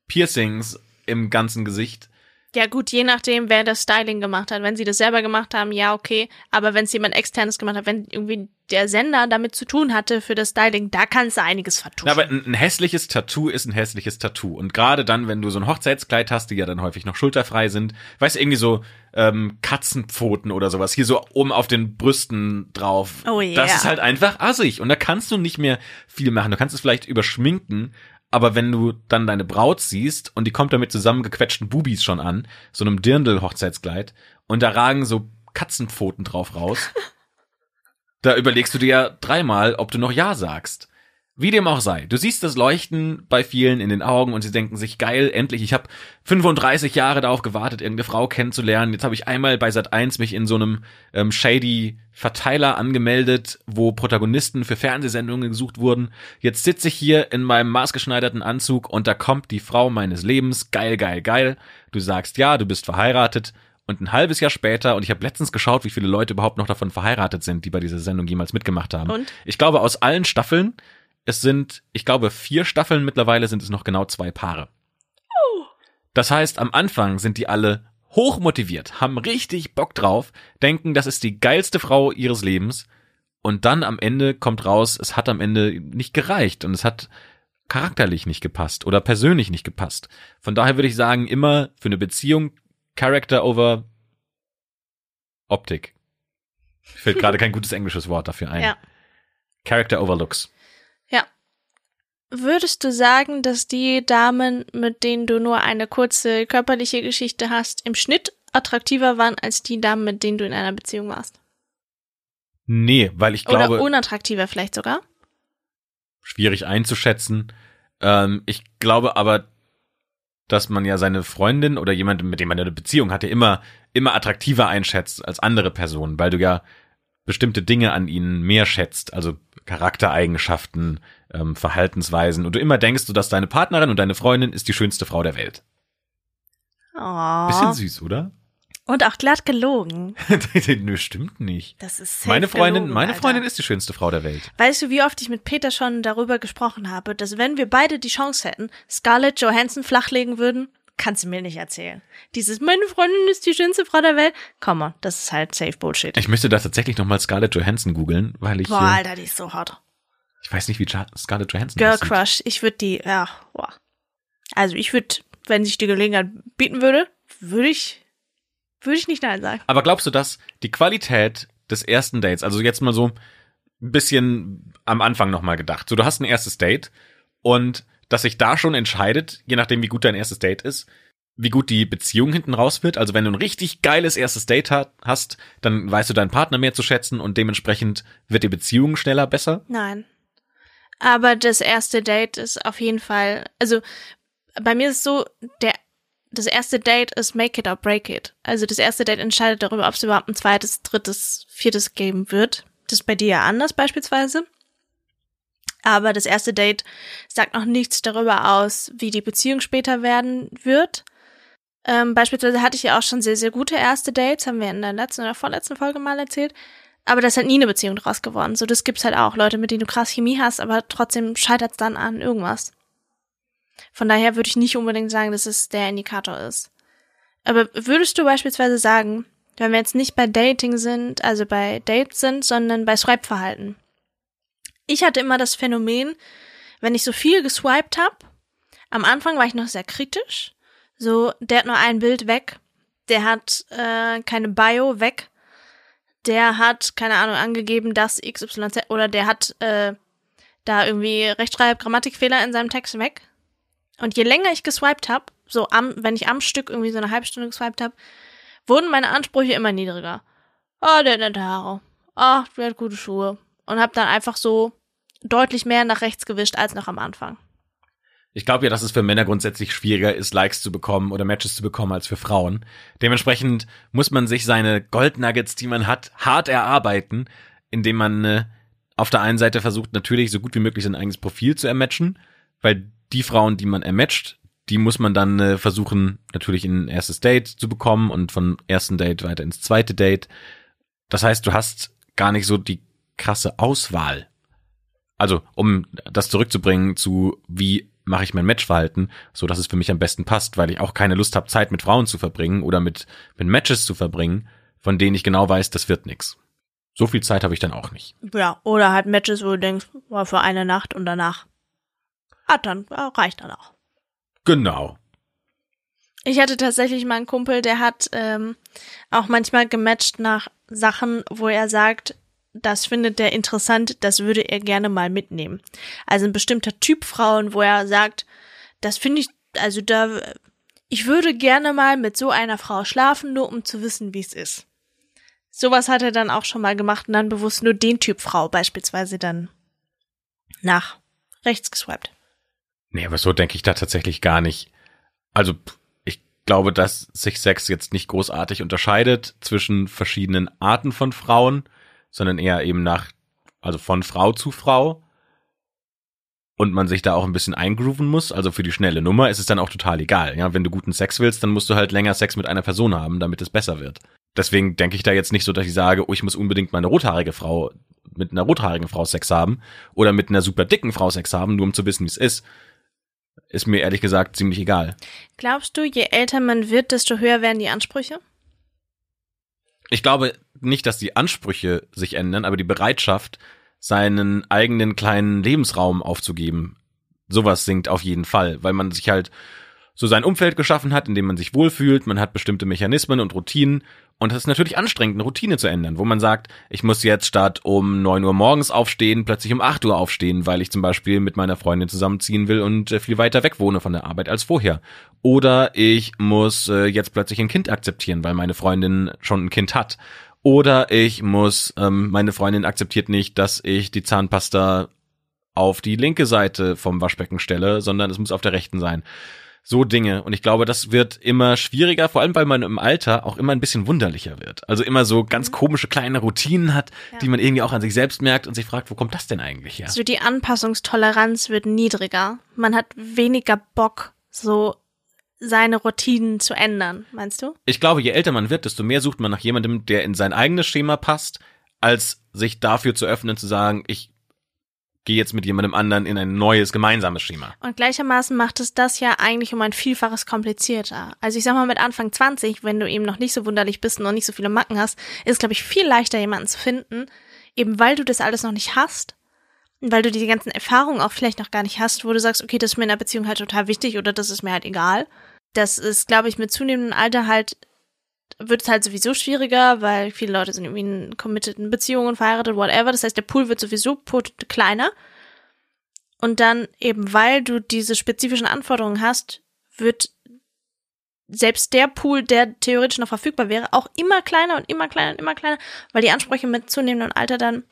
Piercings im ganzen Gesicht. Ja gut, je nachdem, wer das Styling gemacht hat. Wenn sie das selber gemacht haben, ja okay. Aber wenn es jemand externes gemacht hat, wenn irgendwie der Sender damit zu tun hatte für das Styling, da kannst du einiges vertuschen. Aber ein, ein hässliches Tattoo ist ein hässliches Tattoo. Und gerade dann, wenn du so ein Hochzeitskleid hast, die ja dann häufig noch schulterfrei sind, weißt du, irgendwie so ähm, Katzenpfoten oder sowas, hier so oben auf den Brüsten drauf. Oh Das yeah. ist halt einfach assig. Und da kannst du nicht mehr viel machen. Du kannst es vielleicht überschminken, aber wenn du dann deine Braut siehst und die kommt da mit zusammengequetschten Bubis schon an, so einem Dirndl-Hochzeitskleid, und da ragen so Katzenpfoten drauf raus, da überlegst du dir ja dreimal, ob du noch Ja sagst. Wie dem auch sei, du siehst das Leuchten bei vielen in den Augen und sie denken sich, geil, endlich, ich habe 35 Jahre darauf gewartet, irgendeine Frau kennenzulernen. Jetzt habe ich einmal bei Sat 1 mich in so einem ähm, shady Verteiler angemeldet, wo Protagonisten für Fernsehsendungen gesucht wurden. Jetzt sitze ich hier in meinem maßgeschneiderten Anzug und da kommt die Frau meines Lebens. Geil, geil, geil. Du sagst ja, du bist verheiratet. Und ein halbes Jahr später, und ich habe letztens geschaut, wie viele Leute überhaupt noch davon verheiratet sind, die bei dieser Sendung jemals mitgemacht haben. Und? Ich glaube, aus allen Staffeln, es sind, ich glaube, vier Staffeln mittlerweile sind es noch genau zwei Paare. Das heißt, am Anfang sind die alle hochmotiviert, haben richtig Bock drauf, denken, das ist die geilste Frau ihres Lebens. Und dann am Ende kommt raus, es hat am Ende nicht gereicht und es hat charakterlich nicht gepasst oder persönlich nicht gepasst. Von daher würde ich sagen, immer für eine Beziehung Character over Optik. Fällt gerade kein gutes englisches Wort dafür ein. Ja. Character over Looks. Würdest du sagen, dass die Damen, mit denen du nur eine kurze körperliche Geschichte hast, im Schnitt attraktiver waren als die Damen, mit denen du in einer Beziehung warst? Nee, weil ich glaube. Oder unattraktiver vielleicht sogar? Schwierig einzuschätzen. Ähm, ich glaube aber, dass man ja seine Freundin oder jemanden, mit dem man eine Beziehung hatte, immer, immer attraktiver einschätzt als andere Personen, weil du ja bestimmte Dinge an ihnen mehr schätzt, also Charaktereigenschaften, ähm, Verhaltensweisen und du immer denkst, du, dass deine Partnerin und deine Freundin ist die schönste Frau der Welt. Oh. Bisschen süß, oder? Und auch glatt gelogen. Nö, stimmt nicht. Das ist safe Meine Freundin, gelogen, meine Alter. Freundin ist die schönste Frau der Welt. Weißt du, wie oft ich mit Peter schon darüber gesprochen habe, dass wenn wir beide die Chance hätten, Scarlett Johansson flachlegen würden? Kannst du mir nicht erzählen. Dieses, meine Freundin ist die schönste Frau der Welt. Komm mal, das ist halt safe Bullshit. Ich müsste da tatsächlich nochmal Scarlett Johansson googeln, weil ich, Boah, Alter, die ist so hot. Ich weiß nicht, wie Ja- Scarlett Johansson Girl aussieht. Crush, ich würde die, ja, boah. Also ich würde, wenn sich die Gelegenheit bieten würde, würde ich, würde ich nicht nein sagen. Aber glaubst du, dass die Qualität des ersten Dates, also jetzt mal so ein bisschen am Anfang nochmal gedacht, so du hast ein erstes Date und dass sich da schon entscheidet, je nachdem wie gut dein erstes Date ist, wie gut die Beziehung hinten raus wird. Also wenn du ein richtig geiles erstes Date ha hast, dann weißt du deinen Partner mehr zu schätzen und dementsprechend wird die Beziehung schneller besser. Nein. Aber das erste Date ist auf jeden Fall, also bei mir ist so, der, das erste Date ist make it or break it. Also das erste Date entscheidet darüber, ob es überhaupt ein zweites, drittes, viertes geben wird. Das ist bei dir ja anders beispielsweise. Aber das erste Date sagt noch nichts darüber aus, wie die Beziehung später werden wird. Ähm, beispielsweise hatte ich ja auch schon sehr, sehr gute erste Dates, haben wir in der letzten oder vorletzten Folge mal erzählt. Aber da ist halt nie eine Beziehung draus geworden. So, das gibt's halt auch. Leute, mit denen du krass Chemie hast, aber trotzdem scheitert's dann an irgendwas. Von daher würde ich nicht unbedingt sagen, dass es der Indikator ist. Aber würdest du beispielsweise sagen, wenn wir jetzt nicht bei Dating sind, also bei Dates sind, sondern bei Swipe-Verhalten. Ich hatte immer das Phänomen, wenn ich so viel geswiped habe, am Anfang war ich noch sehr kritisch. So, der hat nur ein Bild weg, der hat äh, keine Bio weg, der hat, keine Ahnung, angegeben, dass XYZ oder der hat äh, da irgendwie Rechtschreib, Grammatikfehler in seinem Text weg. Und je länger ich geswiped habe, so am, wenn ich am Stück irgendwie so eine halbe Stunde geswiped habe, wurden meine Ansprüche immer niedriger. Oh, der hat nette Haare. Oh, der hat gute Schuhe. Und habe dann einfach so deutlich mehr nach rechts gewischt als noch am Anfang. Ich glaube ja, dass es für Männer grundsätzlich schwieriger ist, Likes zu bekommen oder Matches zu bekommen als für Frauen. Dementsprechend muss man sich seine Goldnuggets, die man hat, hart erarbeiten, indem man äh, auf der einen Seite versucht, natürlich so gut wie möglich sein eigenes Profil zu ermatchen, weil die Frauen, die man ermatcht, die muss man dann äh, versuchen, natürlich in ein erstes Date zu bekommen und von ersten Date weiter ins zweite Date. Das heißt, du hast gar nicht so die krasse Auswahl. Also, um das zurückzubringen zu, wie mache ich mein Matchverhalten, so dass es für mich am besten passt, weil ich auch keine Lust habe, Zeit mit Frauen zu verbringen oder mit, mit Matches zu verbringen, von denen ich genau weiß, das wird nix. So viel Zeit habe ich dann auch nicht. Ja, oder halt Matches, wo du denkst, war für eine Nacht und danach. Ah, dann reicht dann auch. Genau. Ich hatte tatsächlich mal einen Kumpel, der hat ähm, auch manchmal gematcht nach Sachen, wo er sagt, das findet er interessant, das würde er gerne mal mitnehmen. Also ein bestimmter Typ Frauen, wo er sagt, das finde ich, also da, ich würde gerne mal mit so einer Frau schlafen, nur um zu wissen, wie es ist. Sowas hat er dann auch schon mal gemacht und dann bewusst nur den Typ Frau beispielsweise dann nach rechts geswiped. Nee, aber so denke ich da tatsächlich gar nicht. Also, ich glaube, dass sich Sex jetzt nicht großartig unterscheidet zwischen verschiedenen Arten von Frauen, sondern eher eben nach, also von Frau zu Frau. Und man sich da auch ein bisschen eingrooven muss. Also für die schnelle Nummer ist es dann auch total egal. Ja, wenn du guten Sex willst, dann musst du halt länger Sex mit einer Person haben, damit es besser wird. Deswegen denke ich da jetzt nicht so, dass ich sage, oh, ich muss unbedingt meine rothaarige Frau mit einer rothaarigen Frau Sex haben oder mit einer super dicken Frau Sex haben, nur um zu wissen, wie es ist. Ist mir ehrlich gesagt ziemlich egal. Glaubst du, je älter man wird, desto höher werden die Ansprüche? Ich glaube nicht, dass die Ansprüche sich ändern, aber die Bereitschaft, seinen eigenen kleinen Lebensraum aufzugeben, sowas sinkt auf jeden Fall, weil man sich halt so sein Umfeld geschaffen hat, in dem man sich wohlfühlt, man hat bestimmte Mechanismen und Routinen und es ist natürlich anstrengend, eine Routine zu ändern, wo man sagt, ich muss jetzt statt um neun Uhr morgens aufstehen, plötzlich um acht Uhr aufstehen, weil ich zum Beispiel mit meiner Freundin zusammenziehen will und äh, viel weiter weg wohne von der Arbeit als vorher. Oder ich muss äh, jetzt plötzlich ein Kind akzeptieren, weil meine Freundin schon ein Kind hat. Oder ich muss, ähm, meine Freundin akzeptiert nicht, dass ich die Zahnpasta auf die linke Seite vom Waschbecken stelle, sondern es muss auf der rechten sein. So Dinge. Und ich glaube, das wird immer schwieriger, vor allem weil man im Alter auch immer ein bisschen wunderlicher wird. Also immer so ganz komische kleine Routinen hat, Ja. die man irgendwie auch an sich selbst merkt und sich fragt, wo kommt das denn eigentlich her? So die Anpassungstoleranz wird niedriger. Man hat weniger Bock, so seine Routinen zu ändern, meinst du? Ich glaube, je älter man wird, desto mehr sucht man nach jemandem, der in sein eigenes Schema passt, als sich dafür zu öffnen, zu sagen, ich gehe jetzt mit jemandem anderen in ein neues gemeinsames Schema. Und gleichermaßen macht es das ja eigentlich um ein Vielfaches komplizierter. Also ich sag mal, mit Anfang 20, wenn du eben noch nicht so wunderlich bist und noch nicht so viele Macken hast, ist es, glaube ich, viel leichter, jemanden zu finden, eben weil du das alles noch nicht hast. Weil du die ganzen Erfahrungen auch vielleicht noch gar nicht hast, wo du sagst, okay, das ist mir in der Beziehung halt total wichtig oder das ist mir halt egal. Das ist, glaube ich, mit zunehmendem Alter halt, wird es halt sowieso schwieriger, weil viele Leute sind irgendwie in committeden Beziehungen, verheiratet, whatever. Das heißt, der Pool wird sowieso kleiner. Und dann eben, weil du diese spezifischen Anforderungen hast, wird selbst der Pool, der theoretisch noch verfügbar wäre, auch immer kleiner und immer kleiner und immer kleiner, weil die Ansprüche mit zunehmendem Alter dann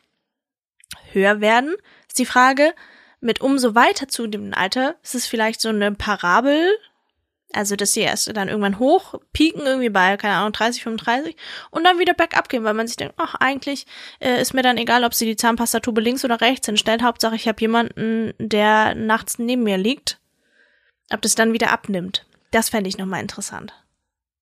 höher werden. Ist die Frage, mit umso weiter zunehmendem Alter, ist es vielleicht so eine Parabel, also dass sie erst dann irgendwann hoch pieken, irgendwie bei, keine Ahnung, 30, 35 und dann wieder bergab gehen, weil man sich denkt, ach, eigentlich äh, ist mir dann egal, ob sie die Zahnpastatube links oder rechts hinstellt. Hauptsache, ich habe jemanden, der nachts neben mir liegt. Ob das dann wieder abnimmt. Das fände ich nochmal interessant.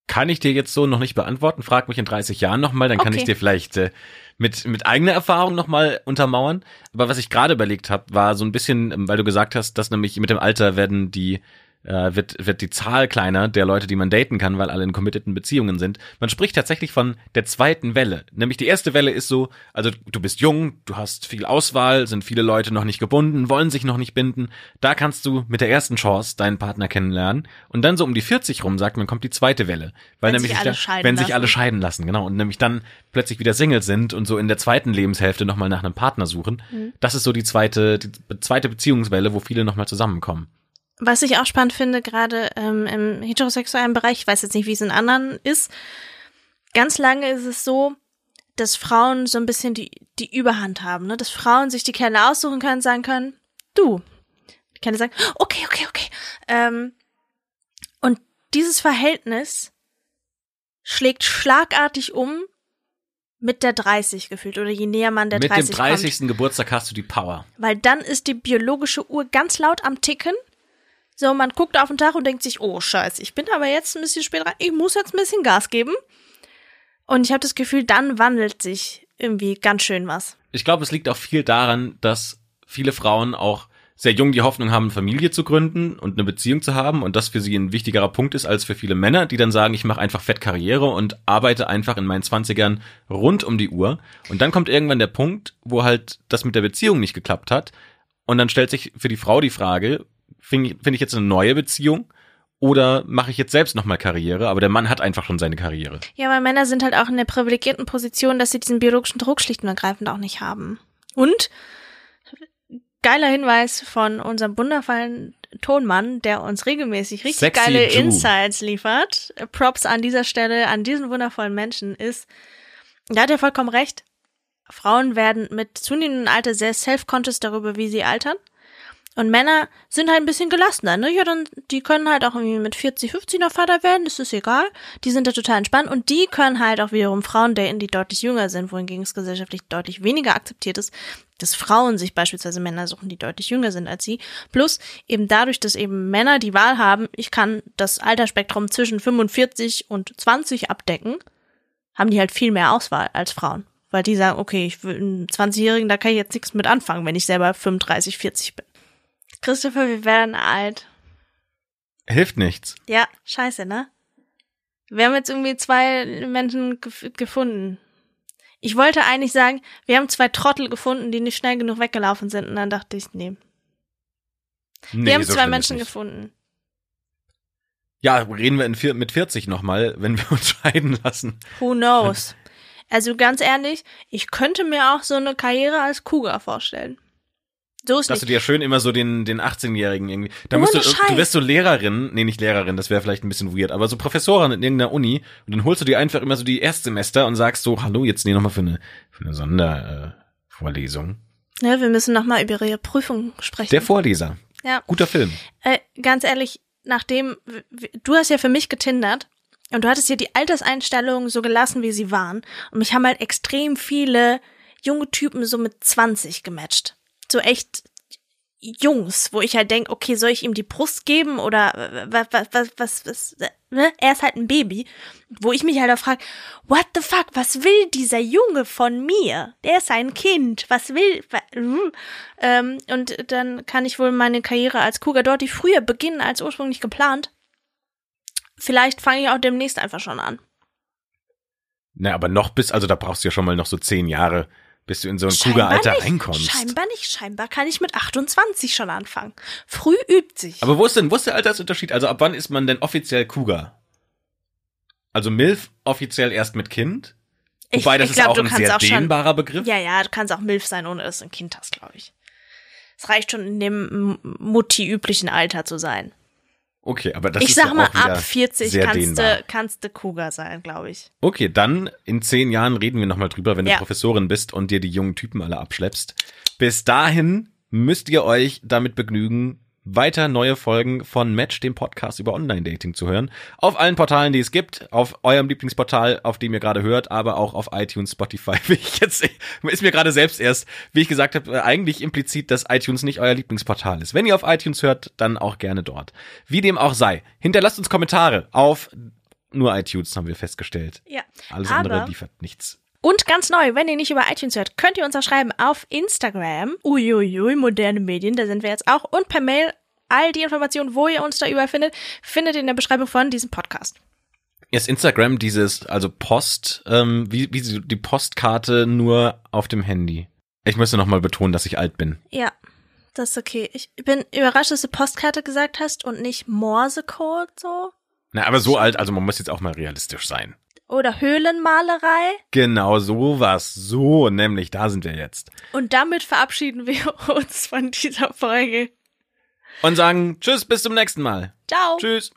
Kann ich dir jetzt so noch nicht beantworten. Frag mich in 30 Jahren nochmal, dann kann Okay. ich dir vielleicht äh, mit, mit eigener Erfahrung nochmal untermauern. Aber was ich gerade überlegt habe, war so ein bisschen, ähm, weil du gesagt hast, dass nämlich mit dem Alter werden die äh, wird, wird die Zahl kleiner der Leute, die man daten kann, weil alle in committeden Beziehungen sind. Man spricht tatsächlich von der zweiten Welle. Nämlich die erste Welle ist so, also du bist jung, du hast viel Auswahl, sind viele Leute noch nicht gebunden, wollen sich noch nicht binden. Da kannst du mit der ersten Chance deinen Partner kennenlernen. Und dann so um die 40 rum, sagt man, kommt die zweite Welle. Weil Wenn nämlich sich alle da, scheiden wenn sich lassen. alle scheiden lassen, genau. Und nämlich dann plötzlich wieder Single sind und so in der zweiten Lebenshälfte nochmal nach einem Partner suchen. Mhm. Das ist so die zweite, die zweite Beziehungswelle, wo viele nochmal zusammenkommen. Was ich auch spannend finde, gerade ähm, im heterosexuellen Bereich, ich weiß jetzt nicht, wie es in anderen ist, ganz lange ist es so, dass Frauen so ein bisschen die, die Überhand haben, ne? dass Frauen sich die Kerle aussuchen können, sagen können, du. Die Kerle sagen, okay, okay, okay. Ähm, und dieses Verhältnis schlägt schlagartig um mit der 30 gefühlt oder je näher man der Mit 30 dem kommt. 30. Geburtstag hast du die Power. Weil dann ist die biologische Uhr ganz laut am Ticken. So, man guckt auf den Tag und denkt sich, oh Scheiße, ich bin aber jetzt ein bisschen spät rein. Ich muss jetzt ein bisschen Gas geben. Und ich habe das Gefühl, dann wandelt sich irgendwie ganz schön was. Ich glaube, es liegt auch viel daran, dass viele Frauen auch sehr jung die Hoffnung haben, Familie zu gründen und eine Beziehung zu haben und das für sie ein wichtigerer Punkt ist als für viele Männer, die dann sagen, ich mache einfach fett Karriere und arbeite einfach in meinen Zwanzigern rund um die Uhr. Und dann kommt irgendwann der Punkt, wo halt das mit der Beziehung nicht geklappt hat. Und dann stellt sich für die Frau die Frage, finde ich, find ich jetzt eine neue Beziehung oder mache ich jetzt selbst nochmal Karriere? Aber der Mann hat einfach schon seine Karriere. Ja, weil Männer sind halt auch in der privilegierten Position, dass sie diesen biologischen Druck schlicht und ergreifend auch nicht haben. Und geiler Hinweis von unserem wundervollen Tonmann, der uns regelmäßig richtig Sexy geile Jew. Insights liefert. Props an dieser Stelle an diesen wundervollen Menschen ist, da hat er vollkommen recht. Frauen werden mit zunehmendem Alter sehr self-conscious darüber, wie sie altern. Und Männer sind halt ein bisschen gelassener, ne? Ja, dann, die können halt auch irgendwie mit 40, 50 noch Vater werden, das ist egal. Die sind da total entspannt und die können halt auch wiederum Frauen daten, die deutlich jünger sind, wohingegen es gesellschaftlich deutlich weniger akzeptiert ist, dass Frauen sich beispielsweise Männer suchen, die deutlich jünger sind als sie. Plus eben dadurch, dass eben Männer die Wahl haben, ich kann das Altersspektrum zwischen 45 und 20 abdecken, haben die halt viel mehr Auswahl als Frauen. Weil die sagen, okay, ich will einen 20-Jährigen, da kann ich jetzt nichts mit anfangen, wenn ich selber 35, 40 bin. Christopher, wir werden alt. Hilft nichts. Ja, scheiße, ne? Wir haben jetzt irgendwie zwei Menschen gef gefunden. Ich wollte eigentlich sagen, wir haben zwei Trottel gefunden, die nicht schnell genug weggelaufen sind. Und dann dachte ich, nee. Nee, wir haben so zwei Menschen gefunden. Ja, reden wir in mit 40 nochmal, wenn wir uns scheiden lassen. Who knows? Also ganz ehrlich, ich könnte mir auch so eine Karriere als Cougar vorstellen. So ist Dass du dir schön immer so den, den 18-Jährigen irgendwie. Da musst du, du wirst so Lehrerin, nee, nicht Lehrerin, das wäre vielleicht ein bisschen weird, aber so Professorin in irgendeiner Uni und dann holst du dir einfach immer so die Erstsemester und sagst so, hallo, jetzt nee, nochmal für eine, für eine Sondervorlesung. Äh, Vorlesung. Ja, wir müssen noch mal über ihre Prüfung sprechen. Der Vorleser. ja. Guter Film. Äh, ganz ehrlich, nachdem du hast ja für mich getindert und du hattest ja die Alterseinstellungen so gelassen, wie sie waren. Und mich haben halt extrem viele junge Typen so mit 20 gematcht. So echt Jungs, wo ich halt denk, okay, soll ich ihm die Brust geben oder was, was, was, was, ne? Er ist halt ein Baby. Wo ich mich halt auch frage, what the fuck, was will dieser Junge von mir? Der ist ein Kind, was will, hm? ähm, und dann kann ich wohl meine Karriere als Cougar Dorty früher beginnen als ursprünglich geplant. Vielleicht fange ich auch demnächst einfach schon an. Na, aber noch bis, also da brauchst du ja schon mal noch so zehn Jahre, bis du in so ein Cougar-Alter reinkommst. Scheinbar nicht. Scheinbar kann ich mit 28 schon anfangen. Früh übt sich. Aber wo ist denn, wo ist der Altersunterschied? Also ab wann ist man denn offiziell Cougar? Also MILF offiziell erst mit Kind? Ich- Wobei das ich ist glaub, auch du ein kannst sehr auch schon- dehnbarer Begriff. ja, ja, du kannst auch Milf sein, ohne dass du ein Kind hast, glaube ich. Es reicht schon in dem Mutti-üblichen Alter zu sein. Okay, aber das ich ist sag ja mal, ab 40 sehr kannst du, kannst du Cougar sein, glaube ich. Okay, dann in zehn Jahren reden wir nochmal drüber, wenn du Ja. Professorin bist und dir die jungen Typen alle abschleppst. Bis dahin müsst ihr euch damit begnügen, weiter neue Folgen von Match, dem Podcast über Online-Dating zu hören. Auf allen Portalen, die es gibt, auf eurem Lieblingsportal, auf dem ihr gerade hört, aber auch auf iTunes, Spotify. Wie ich jetzt, ist mir gerade selbst erst, wie ich gesagt habe, eigentlich implizit, dass iTunes nicht euer Lieblingsportal ist. Wenn ihr auf iTunes hört, dann auch gerne dort. Wie dem auch sei. Hinterlasst uns Kommentare auf nur iTunes, haben wir festgestellt. Ja. Alles Aber- andere liefert nichts. Und ganz neu, wenn ihr nicht über iTunes hört, könnt ihr uns auch schreiben auf Instagram. Uiuiui, moderne Medien, da sind wir jetzt auch. Und per Mail. All die Informationen, wo ihr uns da überfindet, findet ihr in der Beschreibung von diesem Podcast. Ist Instagram dieses, also Post, ähm, wie, wie die Postkarte nur auf dem Handy? Ich müsste nochmal betonen, dass ich alt bin. Ja, das ist okay. Ich bin überrascht, dass du Postkarte gesagt hast und nicht Morsecode so. Na, aber so alt, also man muss jetzt auch mal realistisch sein. Oder Höhlenmalerei. Genau, sowas. So, nämlich, da sind wir jetzt. Und damit verabschieden wir uns von dieser Folge. Und sagen Tschüss, bis zum nächsten Mal. Ciao. Tschüss.